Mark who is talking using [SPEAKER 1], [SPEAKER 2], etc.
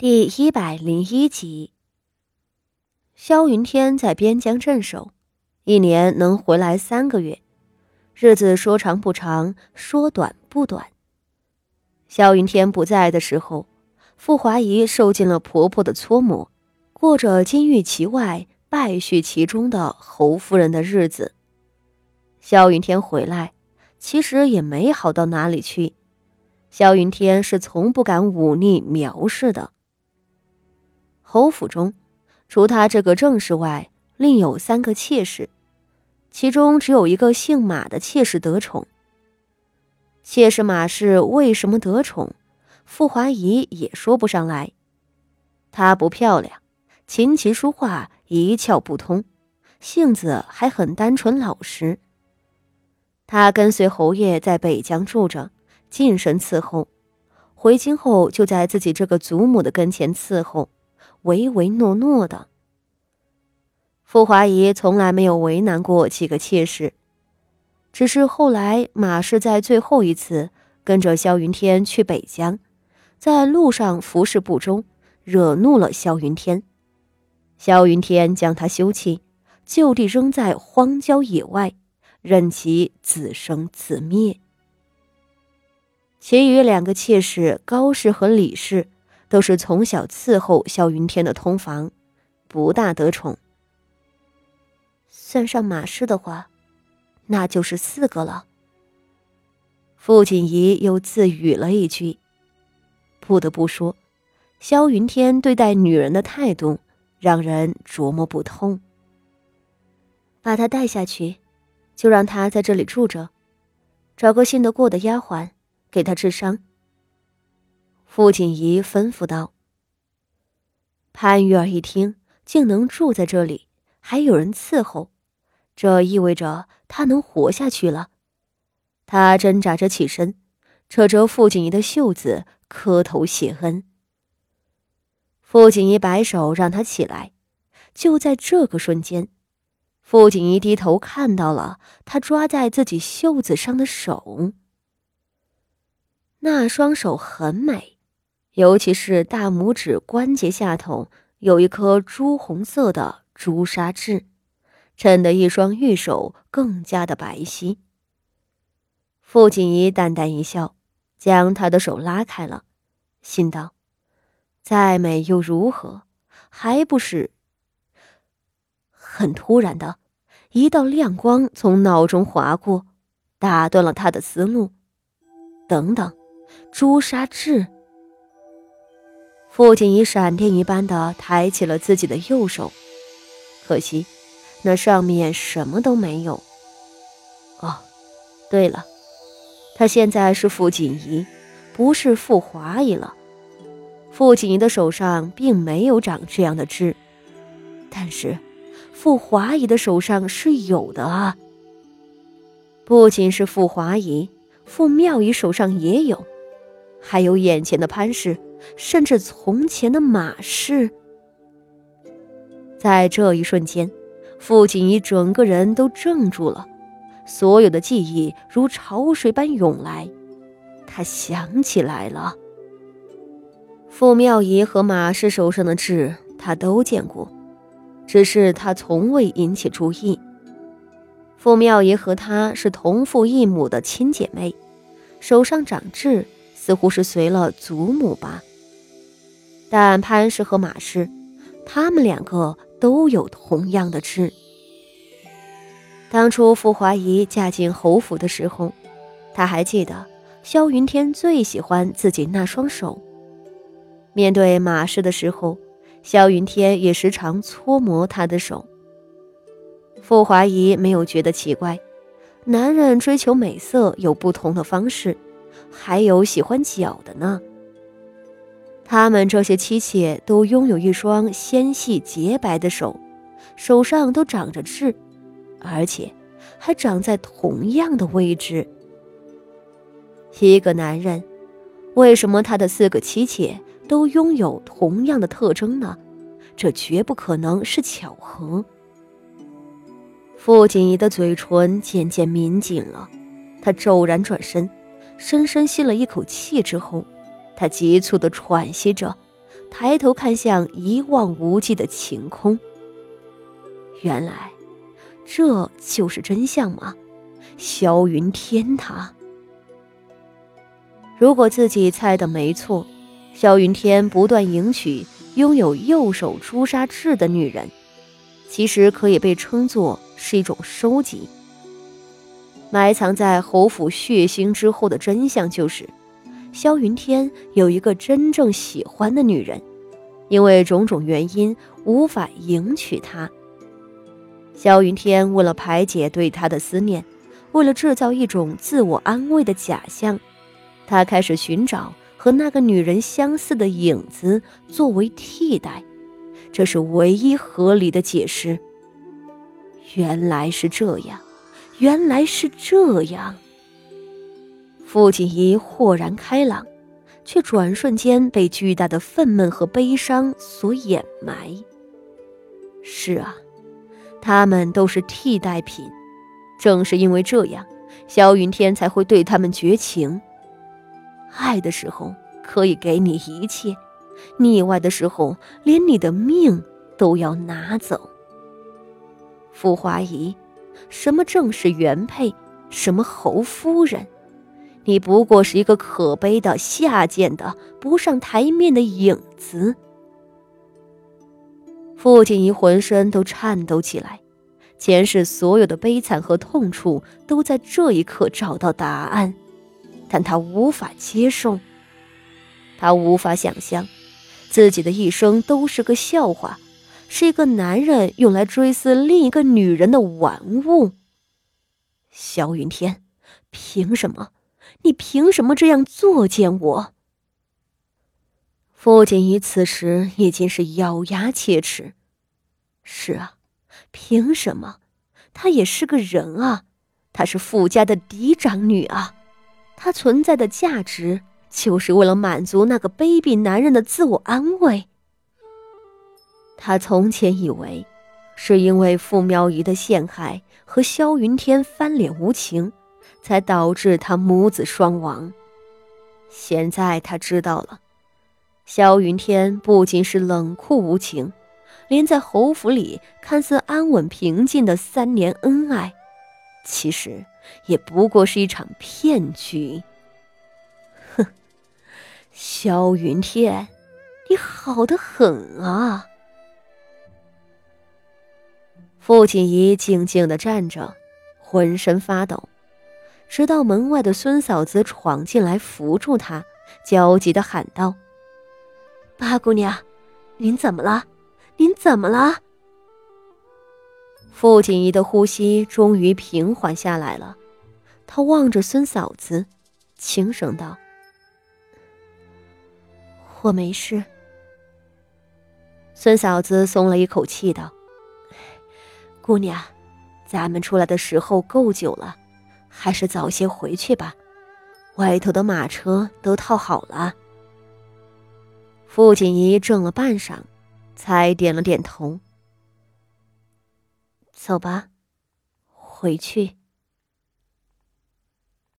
[SPEAKER 1] 第一百零一集，萧云天在边疆镇守，一年能回来三个月，日子说长不长，说短不短。萧云天不在的时候，傅华仪受尽了婆婆的搓磨，过着金玉其外，败絮其中的侯夫人的日子。萧云天回来，其实也没好到哪里去。萧云天是从不敢忤逆苗氏的。侯府中，除他这个正室外，另有三个妾室，其中只有一个姓马的妾室得宠。妾室马氏为什么得宠？傅华仪也说不上来。她不漂亮，琴棋书画一窍不通，性子还很单纯老实。她跟随侯爷在北疆住着，近身伺候，回京后就在自己这个祖母的跟前伺候。唯唯诺诺的，傅华仪从来没有为难过几个妾室，只是后来马氏在最后一次跟着萧云天去北疆，在路上服侍不忠，惹怒了萧云天，萧云天将他休弃，就地扔在荒郊野外，任其自生自灭。其余两个妾室高氏和李氏。都是从小伺候萧云天的通房，不大得宠。算上马氏的话，那就是四个了。傅锦仪又自语了一句：“不得不说，萧云天对待女人的态度让人琢磨不通。”把他带下去，就让他在这里住着，找个信得过的丫鬟给他治伤。傅锦仪吩咐道：“潘玉儿一听，竟能住在这里，还有人伺候，这意味着她能活下去了。”她挣扎着起身，扯着傅锦仪的袖子，磕头谢恩。傅锦仪摆手让他起来。就在这个瞬间，傅锦仪低头看到了他抓在自己袖子上的手，那双手很美。尤其是大拇指关节下头有一颗朱红色的朱砂痣，衬得一双玉手更加的白皙。傅锦仪淡淡一笑，将他的手拉开了，心道：“再美又如何？还不是……”很突然的一道亮光从脑中划过，打断了他的思路。等等，朱砂痣。傅锦仪闪电一般的抬起了自己的右手，可惜，那上面什么都没有。哦，对了，他现在是傅锦仪，不是傅华仪了。傅锦仪的手上并没有长这样的痣，但是傅华仪的手上是有的啊。不仅是傅华仪，傅妙仪手上也有，还有眼前的潘氏。甚至从前的马氏，在这一瞬间，傅锦仪整个人都怔住了，所有的记忆如潮水般涌来。他想起来了，傅妙仪和马氏手上的痣，他都见过，只是他从未引起注意。傅妙仪和她是同父异母的亲姐妹，手上长痣，似乎是随了祖母吧。但潘氏和马氏，他们两个都有同样的痣。当初傅华仪嫁进侯府的时候，他还记得萧云天最喜欢自己那双手。面对马氏的时候，萧云天也时常搓磨他的手。傅华仪没有觉得奇怪，男人追求美色有不同的方式，还有喜欢脚的呢。他们这些妻妾都拥有一双纤细洁白的手，手上都长着痣，而且还长在同样的位置。一个男人，为什么他的四个妻妾都拥有同样的特征呢？这绝不可能是巧合。傅锦仪的嘴唇渐渐抿紧了，他骤然转身，深深吸了一口气之后。他急促地喘息着，抬头看向一望无际的晴空。原来，这就是真相吗？萧云天他，如果自己猜的没错，萧云天不断迎娶拥有右手朱砂痣的女人，其实可以被称作是一种收集。埋藏在侯府血腥之后的真相就是，萧云天有一个真正喜欢的女人，因为种种原因无法迎娶她。萧云天为了排解对她的思念。为了制造一种自我安慰的假象，他开始寻找和那个女人相似的影子作为替代，这是唯一合理的解释。原来是这样，原来是这样。傅锦仪豁然开朗，却转瞬间被巨大的愤懑和悲伤所掩埋。是啊，他们都是替代品。正是因为这样，萧云天才会对他们绝情。爱的时候可以给你一切，腻歪的时候连你的命都要拿走。傅华仪，什么正式原配，什么侯夫人，你不过是一个可悲的、下贱的、不上台面的影子。傅锦仪浑身都颤抖起来。前世所有的悲惨和痛楚都在这一刻找到答案，但他无法接受。他无法想象，自己的一生都是个笑话，是一个男人用来追思另一个女人的玩物。萧云天，凭什么？你凭什么这样作践我？傅锦仪此时已经是咬牙切齿。是啊。凭什么？她也是个人啊，她是傅家的嫡长女啊，她存在的价值就是为了满足那个卑鄙男人的自我安慰。他从前以为，是因为傅苗仪的陷害和萧云天翻脸无情，才导致他母子双亡。现在他知道了，萧云天不仅是冷酷无情。连在侯府里看似安稳平静的三年恩爱，其实也不过是一场骗局。哼，萧云天，你好的很啊！傅锦仪静静的站着，浑身发抖，直到门外的孙嫂子闯进来扶住她，焦急的喊道：“八姑娘，您怎么了？”您怎么了？傅锦仪的呼吸终于平缓下来了，她望着孙嫂子，轻声道：“我没事。”孙嫂子松了一口气，道：“姑娘，咱们出来的时候够久了，还是早些回去吧。外头的马车都套好了。”傅锦仪怔了半晌。才点了点头。走吧，回去。